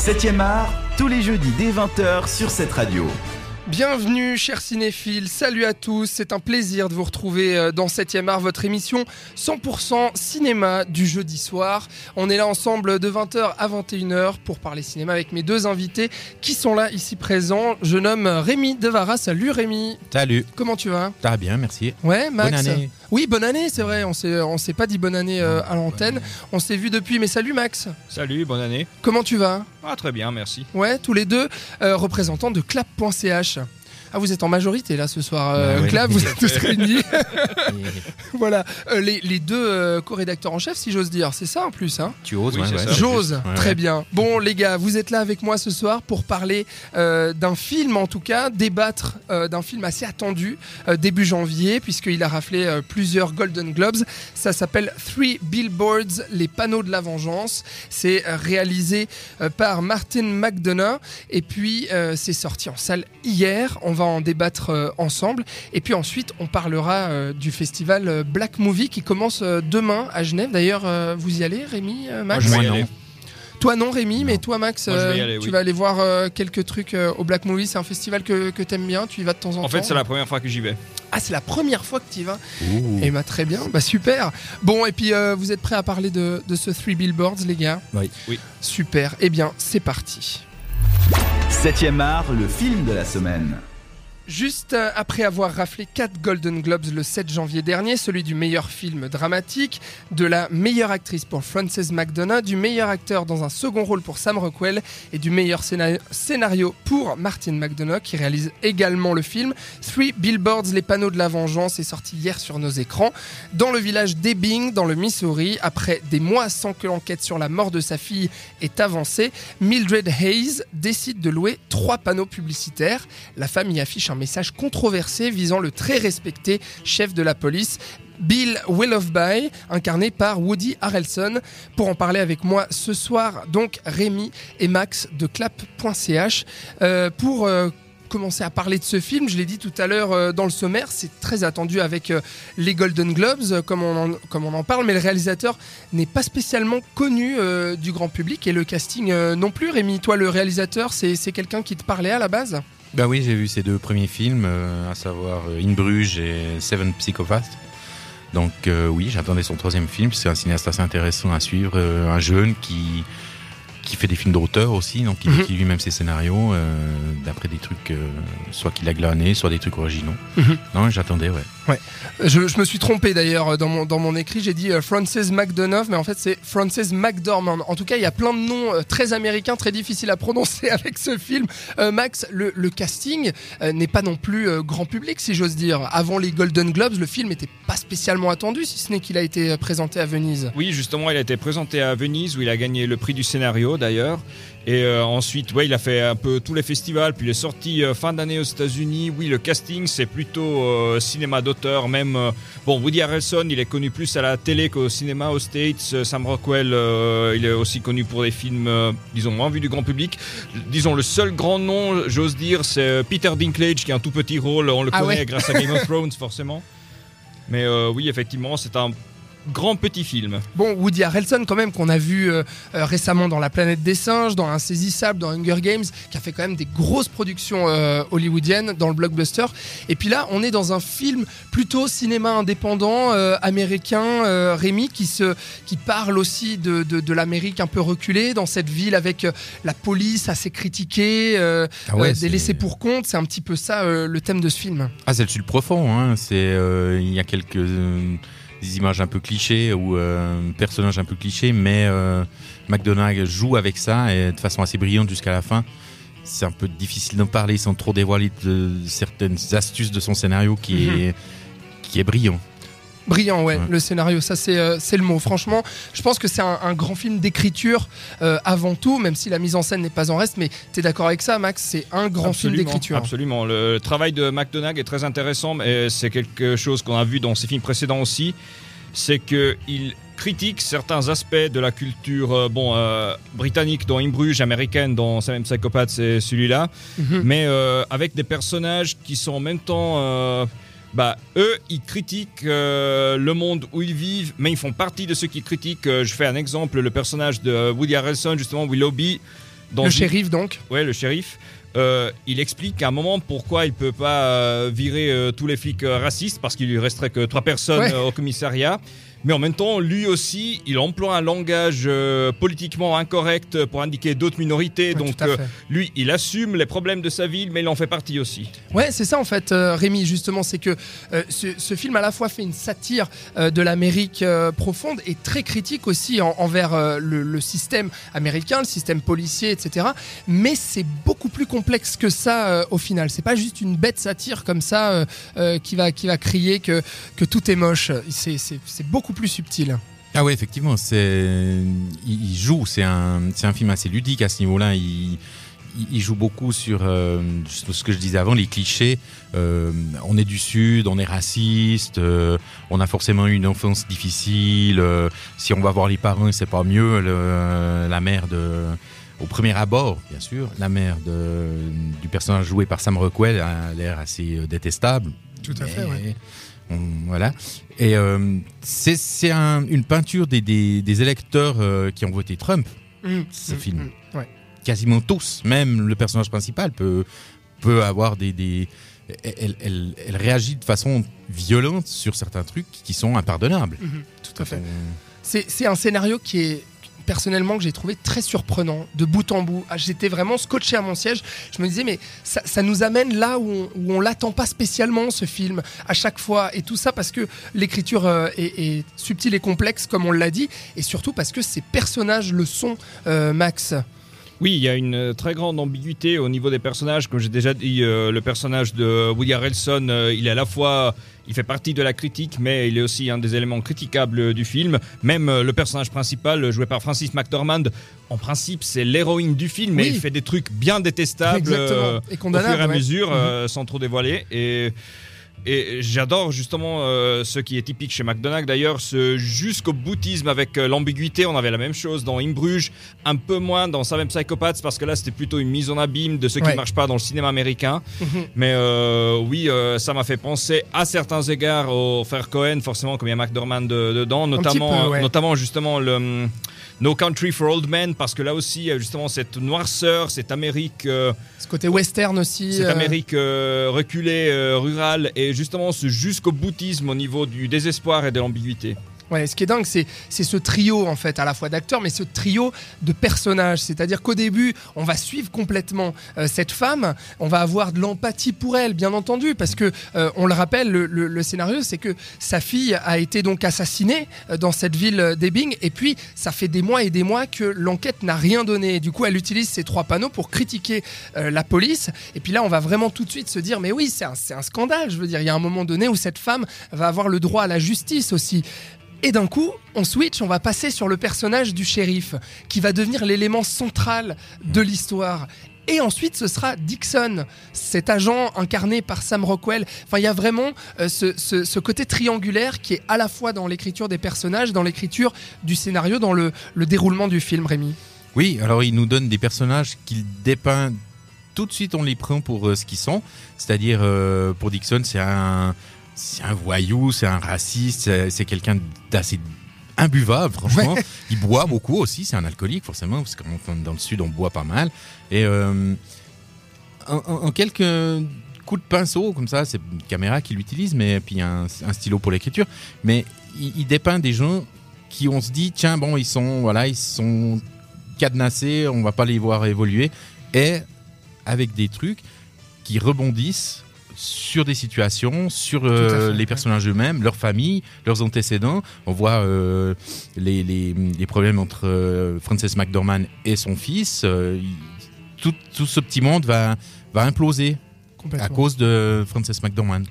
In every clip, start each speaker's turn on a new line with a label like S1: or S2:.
S1: 7ème art, tous les jeudis dès 20h sur cette radio.
S2: Bienvenue, chers cinéphiles. Salut à tous. C'est un plaisir de vous retrouver euh, dans 7ème art, votre émission 100% cinéma du jeudi soir. On est là ensemble de 20h à 21h pour parler cinéma avec mes deux invités qui sont là ici présents. Je nomme Rémi Devara. Salut Rémi.
S3: Salut.
S2: Comment tu vas?
S3: Ça va bien, merci.
S2: Ouais, Max.
S3: Bonne année.
S2: Oui, bonne année, c'est vrai. On s'est, on s'est pas dit bonne année euh, à l'antenne. On s'est vu depuis. Mais salut Max.
S4: Salut, bonne année.
S2: Comment tu vas?
S4: Ah, très bien, merci.
S2: Ouais, tous les deux euh, représentants de clap.ch. Ah, vous êtes en majorité là ce soir, euh,
S3: Bah
S2: vous êtes tous réunis. voilà, Euh, les, les deux euh, co-rédacteurs en chef, si j'ose dire, c'est ça en plus. Hein
S3: Tu oses,
S4: Oui,
S3: ouais,
S4: c'est
S3: ouais,
S2: J'ose.
S3: Ouais,
S2: très bien. Bon, les gars, vous êtes là avec moi ce soir pour parler euh, d'un film, en tout cas, débattre euh, d'un film assez attendu euh, début janvier, puisqu'il a raflé euh, plusieurs Golden Globes. Ça s'appelle Three Billboards, les panneaux de la vengeance. C'est euh, réalisé euh, par Martin McDonough, et puis euh, c'est sorti en salle hier. On va en débattre euh, ensemble, et puis ensuite on parlera euh, du festival euh, Black Movie qui commence euh, demain à Genève. D'ailleurs, euh, vous y allez, Rémi, euh, Max?
S4: Moi, je vais y aller.
S2: toi non Rémi,
S3: Non.
S2: mais toi Max,
S4: Moi,
S2: euh,
S4: aller,
S2: tu
S4: oui.
S2: vas aller voir euh, quelques trucs euh, au Black Movie. C'est un festival que, que t'aimes bien, tu y vas de temps en, temps.
S4: En fait, c'est la première fois que j'y vais.
S2: Ah, c'est la première fois que tu y vas.
S3: Ouh.
S2: Et bah très bien, bah super. Bon, et puis euh, vous êtes prêts à parler de, de ce Three Billboards, les gars?
S3: Oui.
S4: Oui.
S2: Super. Eh bien, c'est parti.
S1: 7ème art, le film de la semaine.
S2: Juste euh, après avoir raflé 4 Golden Globes le 7 janvier dernier, celui du meilleur film dramatique, de la meilleure actrice pour Frances McDonough, du meilleur acteur dans un second rôle pour Sam Rockwell et du meilleur scéna- scénario pour Martin McDonough qui réalise également le film, Three Billboards, les panneaux de la vengeance est sorti hier sur nos écrans. Dans le village d'Ebbing, dans le Missouri, après des mois sans que l'enquête sur la mort de sa fille ait avancé, Mildred Hayes décide de louer trois panneaux publicitaires. La femme affiche un message controversé visant le très respecté chef de la police. Bill Willoughby, incarné par Woody Harrelson. Pour en parler avec moi ce soir, donc Rémi et Max de clap.ch. Euh, pour euh, commencer à parler de ce film, je l'ai dit tout à l'heure euh, dans le sommaire, c'est très attendu avec les Golden Globes, comme on, en, comme on en parle, mais le réalisateur n'est pas spécialement connu du grand public et le casting non plus. Rémi, toi, le réalisateur, c'est quelqu'un qui te parlait à la base?
S3: Bah oui, j'ai vu ces deux premiers films, euh, à savoir euh, In Bruges et Seven Psychopaths. Donc euh, oui, j'attendais son troisième film. C'est un cinéaste assez intéressant à suivre, euh, un jeune qui qui fait des films d'auteur aussi, donc il
S2: Mhm.
S3: écrit lui-même ses scénarios d'après des trucs, soit qu'il a glané, soit des trucs originaux.
S2: Mhm.
S3: Non, j'attendais, ouais.
S2: Je, je me suis trompé d'ailleurs dans mon, dans mon écrit, j'ai dit euh, Frances McDonough, mais en fait c'est Frances McDormand. En tout cas, il y a plein de noms euh, très américains, très difficiles à prononcer avec ce film. Euh, Max, le, le casting euh, n'est pas non plus euh, grand public, si j'ose dire. Avant les Golden Globes, le film n'était pas spécialement attendu, si ce n'est qu'il a été euh, présenté à Venise.
S4: Oui, justement, il a été présenté à Venise où il a gagné le prix du scénario d'ailleurs. Et euh, ensuite, ouais, il a fait un peu tous les festivals, puis il est sorti euh, fin d'année aux États-Unis. Oui, le casting, c'est plutôt euh, cinéma d'auteur. Même euh, bon, Woody Harrelson, il est connu plus à la télé qu'au cinéma aux States. Euh, Sam Rockwell, euh, il est aussi connu pour des films, euh, disons moins vus du grand public. Disons le seul grand nom, j'ose dire, c'est Peter Dinklage qui a un tout petit rôle. On le
S2: Ah
S4: connaît
S2: ouais.
S4: grâce à Game of Thrones, forcément. Mais euh, oui, effectivement, c'est un grand petit film.
S2: Bon, Woody Harrelson, quand même, qu'on a vu euh, euh, récemment dans La planète des singes, dans Insaisissable, dans Hunger Games, qui a fait quand même des grosses productions euh, hollywoodiennes dans le blockbuster. Et puis là, on est dans un film plutôt cinéma indépendant euh, américain, euh, Rémi, qui, se, qui parle aussi de, de, de l'Amérique un peu reculée, dans cette ville avec la police assez critiquée, euh,
S3: Ah ouais,
S2: euh, des laissés pour compte. C'est un petit peu ça euh, le thème de ce film.
S3: Ah, c'est le sud profond. Hein. C'est euh, il y a quelques euh, des images un peu clichés ou euh, personnages un peu clichés, mais euh, McDonagh joue avec ça et de façon assez brillante jusqu'à la fin. C'est un peu difficile d'en parler sans trop dévoiler de certaines astuces de son scénario qui
S2: Mhm.
S3: est qui est brillant.
S2: Brillant, ouais,
S3: Ouais.
S2: le scénario, ça c'est euh, c'est le mot. Franchement, je pense que c'est un, un grand film d'écriture euh, avant tout, même si la mise en scène n'est pas en reste. Mais tu es d'accord avec ça, Max? C'est un grand film d'écriture.
S4: Absolument. Le travail de McDonagh est très intéressant, mais c'est quelque chose qu'on a vu dans ses films précédents aussi. C'est qu'il critique certains aspects de la culture euh, bon, euh, britannique dans In Bruges, américaine dans Seven Psychopath, c'est celui-là,
S2: Mhm.
S4: mais euh, avec des personnages qui sont en même temps. Euh, bah, eux, ils critiquent euh, le monde où ils vivent, mais ils font partie de ceux qui critiquent. Euh, je fais un exemple, le personnage de Woody Harrelson, justement, Willoughby, dans
S2: Le shérif donc.
S4: Ouais, le shérif. euh, il explique à un moment pourquoi il peut pas euh, virer euh, tous les flics euh, racistes parce qu'il lui resterait que trois personnes
S2: Ouais.
S4: euh, au commissariat. Mais en même temps, lui aussi, il emploie un langage euh, politiquement incorrect pour indiquer d'autres minorités. Donc, euh, lui, il assume les problèmes de sa ville, mais il en fait partie aussi.
S2: Ouais, c'est ça en fait, euh, Rémi, justement, c'est que euh, ce, ce film à la fois fait une satire de l'Amérique profonde et très critique aussi en- envers le, le système américain, le système policier, etc. Mais c'est beaucoup plus complexe que ça au final. C'est pas juste une bête satire comme ça qui, va, qui va crier que, que tout est moche. C'est- c'est beaucoup plus subtil.
S3: Ah ouais, effectivement, c'est il, joue, c'est un c'est un film assez ludique à ce niveau-là. Il, joue beaucoup sur euh, ce que je disais avant, les clichés. Euh, on est du sud, on est raciste, euh, on a forcément eu une enfance difficile. si on va voir les parents, c'est pas mieux. le- la mère de au premier abord, bien sûr, la mère de, du personnage joué par Sam Rockwell a l'air assez détestable.
S2: Tout à fait, ouais.
S3: On- voilà. Et euh, c'est c'est un- une peinture des, des- des électeurs euh, qui ont voté Trump.
S2: Mmh,
S3: Ce
S2: mmh,
S3: film.
S2: mmh, ouais.
S3: Quasiment tous, même le personnage principal peut, peut avoir des... des elle, elle- elle réagit de façon violente sur certains trucs qui sont impardonnables.
S2: Mmh, tout à fait. C'est un scénario qui est personnellement que j'ai trouvé très surprenant de bout en bout. Ah, J'étais vraiment scotché à mon siège. Je me disais mais ça, nous amène là où on, où l'attend pas spécialement ce film à chaque fois et tout ça parce que l'écriture euh, est, est subtile et complexe comme on l'a dit et surtout parce que ces personnages le sont euh, Max.
S4: Oui, il y a une euh, très grande ambiguïté au niveau des personnages. Comme j'ai déjà dit, euh, le personnage de Woody Harrelson, euh, il est à la fois, il fait partie de la critique, mais il est aussi un des éléments critiquables du film. Même euh, le personnage principal, joué par Francis McDormand, en principe, c'est l'héroïne du film, mais
S2: Oui.
S4: il fait des trucs bien détestables
S2: Et
S4: au fur et à
S2: ouais.
S4: mesure,
S2: Mhm.
S4: sans trop dévoiler. Et et j'adore justement euh, ce qui est typique chez McDonald's d'ailleurs, ce jusqu'au boutisme avec euh, l'ambiguïté. On avait la même chose dans In Bruges, un peu moins dans Seven Psychopaths parce que là c'était plutôt une mise en abîme de ce qui
S2: Ouais.
S4: ne marche pas dans le cinéma américain.
S2: Mhm.
S4: Mais euh, oui, ça m'a fait penser à certains égards au frère Cohen, forcément comme il y a McDormand de- dedans, notamment,
S2: peu, ouais.
S4: notamment justement le No Country for Old Men parce que là aussi il y a justement cette noirceur, cette Amérique. euh,
S2: Ce côté western aussi.
S4: cette
S2: euh,
S4: Amérique euh, reculée, euh, rurale, et justement ce jusqu'au boutisme au niveau du désespoir et de l'ambiguïté.
S2: Ouais, ce qui est dingue, c'est, c'est ce trio, en fait, à la fois d'acteurs, mais ce trio de personnages. C'est-à-dire qu'au début, on va suivre complètement euh, cette femme, on va avoir de l'empathie pour elle, bien entendu, parce que, euh, on le rappelle, le, le- le scénario, c'est que sa fille a été donc assassinée euh, dans cette ville d'Ebbing, et puis ça fait des mois et des mois que l'enquête n'a rien donné. Du coup, elle utilise ces trois panneaux pour critiquer euh, la police, et puis là, on va vraiment tout de suite se dire, mais oui, c'est un, c'est un scandale, je veux dire, il y a un moment donné où cette femme va avoir le droit à la justice aussi. Et d'un coup, on switch, on va passer sur le personnage du shérif, qui va devenir l'élément central de l'histoire. Et ensuite, ce sera Dixon, cet agent incarné par Sam Rockwell. Enfin, il y a vraiment euh, ce, côté triangulaire qui est à la fois dans l'écriture des personnages, dans l'écriture du scénario, dans le, le déroulement du film, Rémi.
S3: Oui, alors il nous donne des personnages qu'il dépeint tout de suite, on les prend pour euh, ce qu'ils sont. C'est-à-dire, euh, pour Dixon, c'est un, c'est un voyou, c'est un raciste, c'est quelqu'un d'assez imbuvable, franchement. Il boit beaucoup aussi, c'est un alcoolique, forcément, parce que dans le sud, on boit pas mal. Et euh, en, quelques coups de pinceau, comme ça, c'est une caméra qu'il utilise, mais puis un, un stylo pour l'écriture. Mais il, il dépeint des gens qui, on se dit, tiens, bon, ils sont, voilà, ils sont cadenassés, on va pas les voir évoluer, et avec des trucs qui rebondissent sur des situations, sur euh,
S2: fait,
S3: les
S2: ouais.
S3: personnages eux-mêmes, leur famille, leurs antécédents. On voit euh, les, les- les problèmes entre euh, Frances McDormand et son fils. Il- tout, tout ce petit monde va, va imploser à cause de Frances McDormand.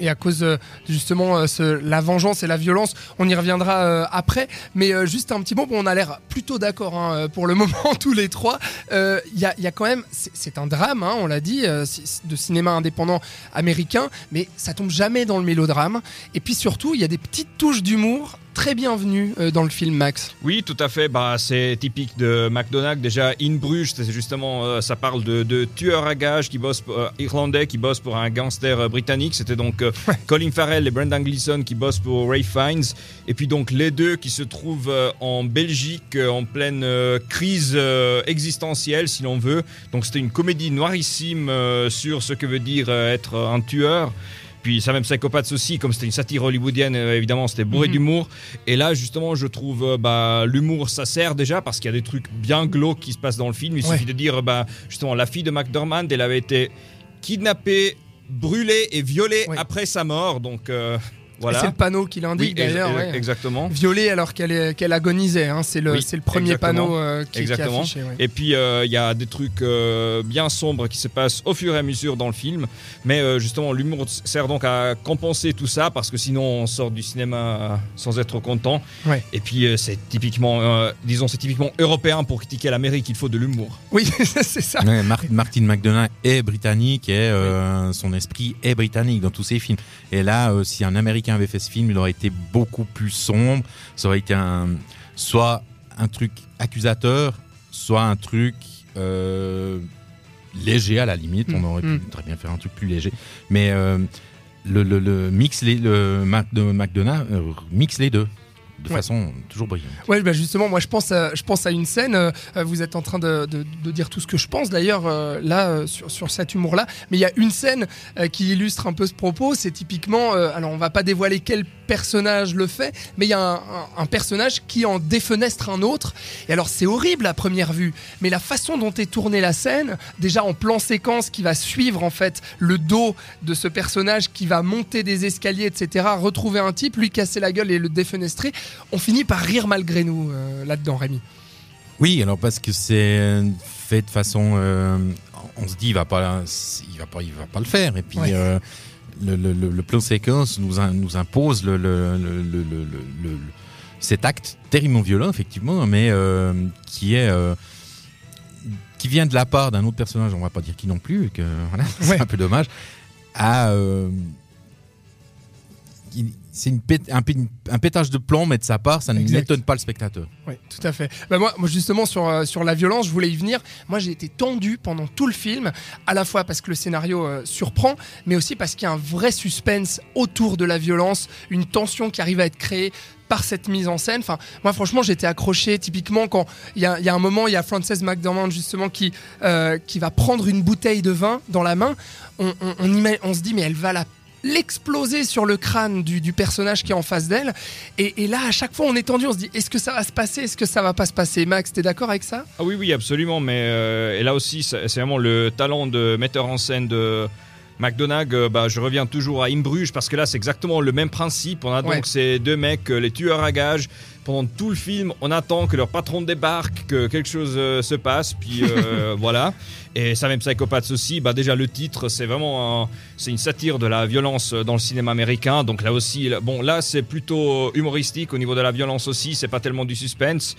S2: Et à cause euh, justement euh, la vengeance et la violence, on y reviendra euh, après. Mais euh, juste un petit mot, bon, on a l'air plutôt d'accord hein, pour le moment tous les trois. Il y, a, quand même, c'est un drame, hein, on l'a dit, de cinéma indépendant américain, mais ça tombe jamais dans le mélodrame. Et puis surtout, il y a des petites touches d'humour très bienvenue euh, dans le film, Max.
S4: Oui, tout à fait. Bah, c'est typique de McDonald's. Déjà, In Bruges, c'est justement, euh, ça parle de, de tueurs à gages qui bossent, euh, irlandais qui bossent pour un gangster euh, britannique. C'était donc Colin Farrell et Brendan Gleeson qui bossent pour Ray Fiennes. Et puis donc les deux qui se trouvent en Belgique en pleine crise existentielle, si l'on veut. Donc c'était une comédie noirissime sur ce que veut dire être un tueur. Puis ça même Psychopaths aussi, comme c'était une satire hollywoodienne, euh, évidemment, c'était bourré
S2: Mhm.
S4: d'humour. Et là, justement, je trouve euh, bah, l'humour, ça sert déjà parce qu'il y a des trucs bien glauques qui se passent dans le film. Il
S2: Ouais.
S4: suffit de dire, bah, justement, la fille de McDormand, elle avait été kidnappée, brûlée et violée
S2: Ouais.
S4: après sa mort. Donc euh, voilà.
S2: C'est le panneau qui l'indique
S4: Oui,
S2: d'ailleurs. ouais.
S4: exactement.
S2: Violée alors qu'elle est- qu'elle agonisait. hein. C'est le,
S4: Oui,
S2: c'est le premier
S4: exactement.
S2: panneau euh, qui, qui est
S4: Exactement.
S2: affiché. ouais.
S4: Et puis euh, il y a des trucs euh, bien sombres qui se passent au fur et à mesure dans le film. Mais euh, justement, l'humour sert donc à compenser tout ça parce que sinon on sort du cinéma sans être content.
S2: Ouais.
S4: Et puis euh, c'est typiquement, euh, disons, c'est typiquement européen pour critiquer l'Amérique. Il faut de l'humour.
S2: Oui, c'est ça.
S3: Mar- Martin McDonagh est britannique et euh, son esprit est britannique dans tous ses films. Et là, euh, si un Américain avait fait ce film, il aurait été beaucoup plus sombre. Ça aurait été un, soit un truc accusateur, soit un truc euh, léger à la limite. On
S2: Mm,
S3: aurait
S2: mm.
S3: pu très bien faire un truc plus léger. Mais euh, le, le- le mix, les, le de McDonagh euh, mixe les deux de
S2: Ouais.
S3: façon toujours brillante.
S2: Ouais, bah justement, moi je pense à, je pense à une scène. euh, vous êtes en train de, de- de dire tout ce que je pense d'ailleurs euh, là euh, sur, sur cet humour-là. Mais il y a une scène qui illustre un peu ce propos. C'est typiquement, alors on va pas dévoiler quel personnage le fait, mais il y a un, personnage qui en défenestre un autre. Et alors c'est horrible à première vue, mais la façon dont est tournée la scène, déjà en plan séquence qui va suivre en fait le dos de ce personnage qui va monter des escaliers, etc., retrouver un type, lui casser la gueule et le défenestrer, on finit par rire malgré nous euh, là-dedans, Rémi.
S3: Oui, alors parce que c'est fait de façon, euh, on se dit il va pas, il va pas, il va pas le faire. Et puis
S2: Ouais.
S3: euh, le, le, le- plan séquence nous, nous impose le, cet acte terriblement violent effectivement, mais euh, qui est euh, qui vient de la part d'un autre personnage. On va pas dire qui non plus, que voilà, c'est
S2: Ouais.
S3: un peu dommage. À euh, c'est une pét- un, pé- un pétage de plomb, mais de sa part, ça n'étonne pas le spectateur.
S2: Oui, tout à fait. Bah moi, moi, justement, sur, euh, sur la violence, je voulais y venir. Moi, j'ai été tendu pendant tout le film, à la fois parce que le scénario euh, surprend, mais aussi parce qu'il y a un vrai suspense autour de la violence, une tension qui arrive à être créée par cette mise en scène. Enfin, moi, franchement, j'étais accroché. Typiquement, quand il y a, il y a un moment, il y a Frances McDormand, justement, qui, euh, qui va prendre une bouteille de vin dans la main. On, on, on, ima- on se dit, mais elle va la l'exploser sur le crâne du, du personnage qui est en face d'elle. Et, et là, à chaque fois, on est tendu, on se dit est-ce que ça va se passer? Est-ce que ça va pas se passer? Max, t'es d'accord avec ça?
S4: Ah oui, oui, absolument. Mais euh, et là aussi, c'est c'est vraiment le talent de metteur en scène de McDonagh. euh, bah, je reviens toujours à In Bruges parce que là, c'est exactement le même principe. On a donc
S2: Ouais.
S4: ces deux mecs, euh, les tueurs à gages. Pendant tout le film, on attend que leur patron débarque, que quelque chose euh, se passe, puis euh, voilà. Et ça même Psychopaths aussi. Bah déjà le titre, c'est vraiment un- c'est une satire de la violence dans le cinéma américain. Donc là aussi, bon là c'est plutôt humoristique au niveau de la violence aussi. C'est pas tellement du suspense.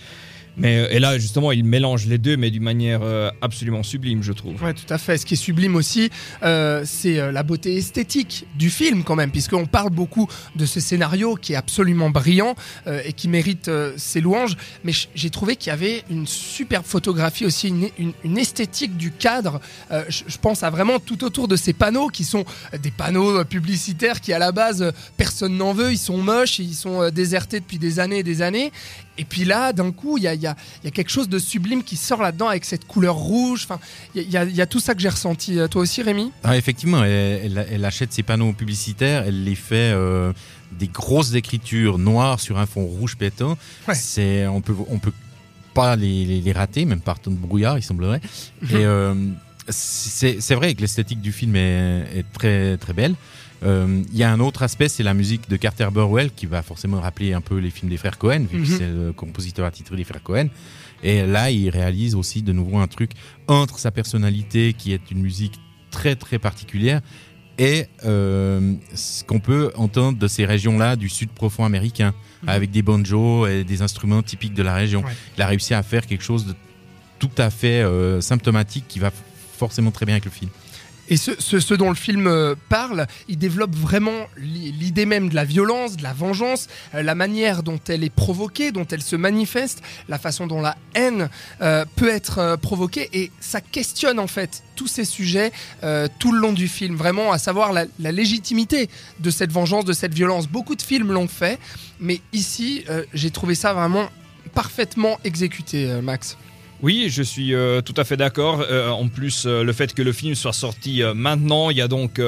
S4: Mais euh, et là justement, il mélange les deux, mais d'une manière euh, absolument sublime, je trouve.
S2: Ouais, tout à fait. Ce qui est sublime aussi, euh, c'est la beauté esthétique du film quand même, puisqu'on parle beaucoup de ce scénario qui est absolument brillant et qui mérite ses louanges. Mais j'ai trouvé qu'il y avait une superbe photographie aussi, une, une- esthétique du cadre. Je pense à vraiment tout autour de ces panneaux qui sont des panneaux publicitaires qui à la base personne n'en veut, ils sont moches, ils sont désertés depuis des années et des années. Et puis là, d'un coup, il y a, il y a- il y a quelque chose de sublime qui sort là-dedans avec cette couleur rouge. Enfin, il y, a- y tout ça que j'ai ressenti. Euh, Toi aussi, Rémi?
S3: Ah, effectivement, elle, elle- elle achète ses panneaux publicitaires, elle les fait euh, des grosses écritures noires sur un fond rouge pétant.
S2: Ouais.
S3: C'est, on peut, on peut pas les, les- les rater, même par temps de brouillard, il semblerait.
S2: Mhm.
S3: Et euh, c'est, vrai que l'esthétique du film est, est très très belle. Euh, Il y a un autre aspect, c'est la musique de Carter Burwell qui va forcément rappeler un peu les films des frères Cohen, vu
S2: Mhm.
S3: que c'est le compositeur attitré des frères Cohen. Et là, il réalise aussi de nouveau un truc entre sa personnalité, qui est une musique très très particulière, et euh, ce qu'on peut entendre de ces régions-là du sud profond américain,
S2: Mhm.
S3: avec des banjos et des instruments typiques de la région.
S2: Ouais.
S3: Il a réussi à faire quelque chose de tout à fait euh, symptomatique qui va forcément très bien avec le film.
S2: Et ce, dont le film euh, parle, il développe vraiment l'i- l'idée même de la violence, de la vengeance, euh, la manière dont elle est provoquée, dont elle se manifeste, la façon dont la haine euh, peut être provoquée. Et ça questionne en fait tous ces sujets tout le long du film, vraiment à savoir la, la légitimité de cette vengeance, de cette violence. Beaucoup de films l'ont fait, mais ici, j'ai trouvé ça vraiment parfaitement exécuté, Max.
S4: Oui, je suis euh, tout à fait d'accord. Euh, en plus, euh, le fait que le film soit sorti maintenant, il y a donc,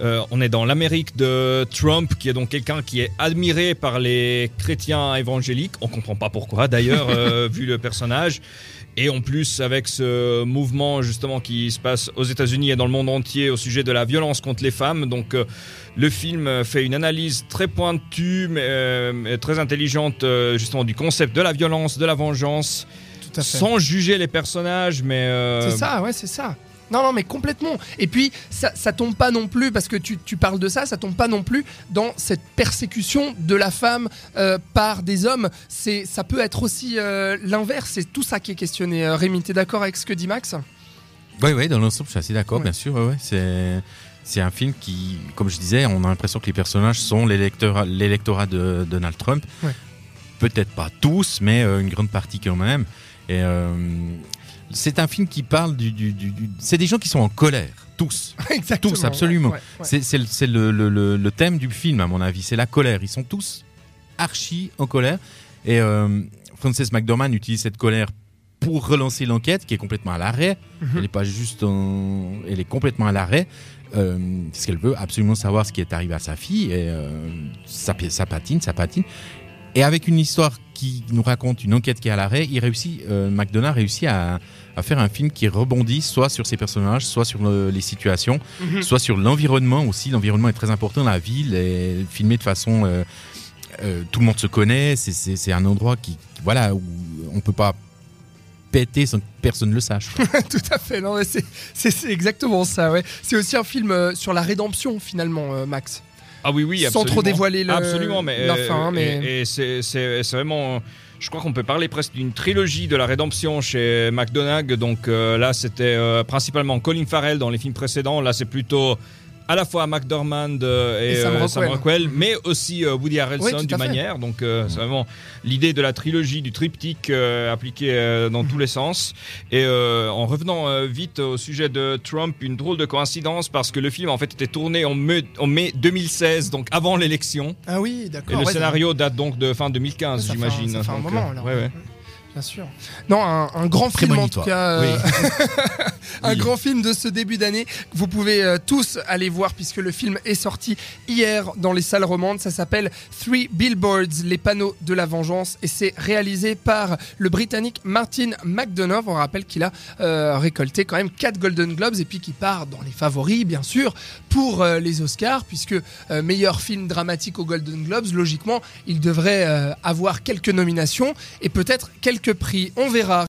S4: on est dans l'Amérique de Trump, qui est donc quelqu'un qui est admiré par les chrétiens évangéliques. On comprend pas pourquoi, d'ailleurs, vu le personnage. Et en plus, avec ce mouvement justement qui se passe aux États-Unis et dans le monde entier au sujet de la violence contre les femmes, donc euh, le film fait une analyse très pointue, mais euh, très intelligente euh, justement du concept de la violence, de la vengeance
S2: Tout à fait.
S4: sans juger les personnages, mais euh,
S2: C'est ça, ouais, c'est ça. Non, non, mais complètement. Et puis, ça, ça tombe pas non plus, parce que tu, tu parles de ça, ça tombe pas non plus dans cette persécution de la femme euh, par des hommes. C'est, ça peut être aussi euh, l'inverse. C'est tout ça qui est questionné. Rémi, t'es d'accord avec ce que dit Max?
S3: Oui, oui, dans l'ensemble, je suis assez d'accord,
S2: Ouais.
S3: bien sûr. ouais, ouais. C'est, c'est un film qui, comme je disais, on a l'impression que les personnages sont l'électorat, l'électorat de Donald Trump.
S2: Ouais.
S3: Peut-être pas tous, mais une grande partie quand même. Et euh, c'est un film qui parle du, du- du- du- C'est des gens qui sont en colère, tous.
S2: Exactement.
S3: Tous, absolument.
S2: ouais, ouais, ouais.
S3: C'est, le, c'est le- le- le- le thème du film, à mon avis. C'est la colère. Ils sont tous archi en colère. Et euh, Frances McDormand utilise cette colère pour relancer l'enquête, qui est complètement à l'arrêt.
S2: Mhm.
S3: Elle n'est pas juste en... Elle est complètement à l'arrêt. Euh, parce qu'elle veut absolument savoir ce qui est arrivé à sa fille. Et euh, ça patine, ça patine. Et avec une histoire qui nous raconte une enquête qui est à l'arrêt, il réussit, euh, McDonough réussit à, à faire un film qui rebondit soit sur ses personnages, soit sur le- les situations,
S2: Mhm.
S3: soit sur l'environnement aussi. L'environnement est très important. La ville est filmée de façon. euh, euh, tout le monde se connaît. C'est- un endroit qui, qui- voilà, où on peut pas péter sans que personne le sache.
S2: Tout à fait. C'est, exactement ça. Ouais. C'est aussi un film euh, sur la rédemption, finalement, Max.
S4: Ah oui oui
S2: Sans
S4: absolument.
S2: trop dévoiler le-
S4: absolument mais
S2: la
S4: euh,
S2: fin, mais-
S4: et, c'est vraiment je crois qu'on peut parler presque d'une trilogie de la rédemption chez McDonagh. Donc euh, là, c'était euh, principalement Colin Farrell dans les films précédents. Là, c'est plutôt à la fois McDormand euh, et,
S2: Et Sam
S4: euh,
S2: Rockwell.
S4: Sam Rockwell, mais aussi euh, Woody
S2: Oui,
S4: Harrelson
S2: tout
S4: d'une manière. Donc euh, c'est vraiment l'idée de la trilogie, du triptyque euh, appliqué euh, dans tous les sens. Et en revenant vite au sujet de Trump, une drôle de coïncidence parce que le film en fait était tourné en mai, en mai 2016, donc avant l'élection.
S2: Ah oui,
S4: Et
S2: d'accord.
S4: le
S2: ouais,
S4: scénario date donc de fin 2015,
S2: Ça fait un-
S4: j'imagine.
S2: ça fait un moment, alors.
S4: ouais, ouais.
S2: Bien sûr. Non, un, un grand
S3: Très
S2: film en tout cas. euh, un
S3: Oui.
S2: grand film de ce début d'année. que Vous pouvez euh, tous aller voir puisque le film est sorti hier dans les salles romandes. Ça s'appelle Three Billboards, les panneaux de la vengeance. Et c'est réalisé par le Britannique Martin McDonough. On rappelle qu'il a euh, récolté quand même 4 Golden Globes et puis qu'il part dans les favoris, bien sûr, pour euh, les Oscars, puisque meilleur film dramatique aux Golden Globes, logiquement, il devrait avoir quelques nominations et peut-être prix. On verra.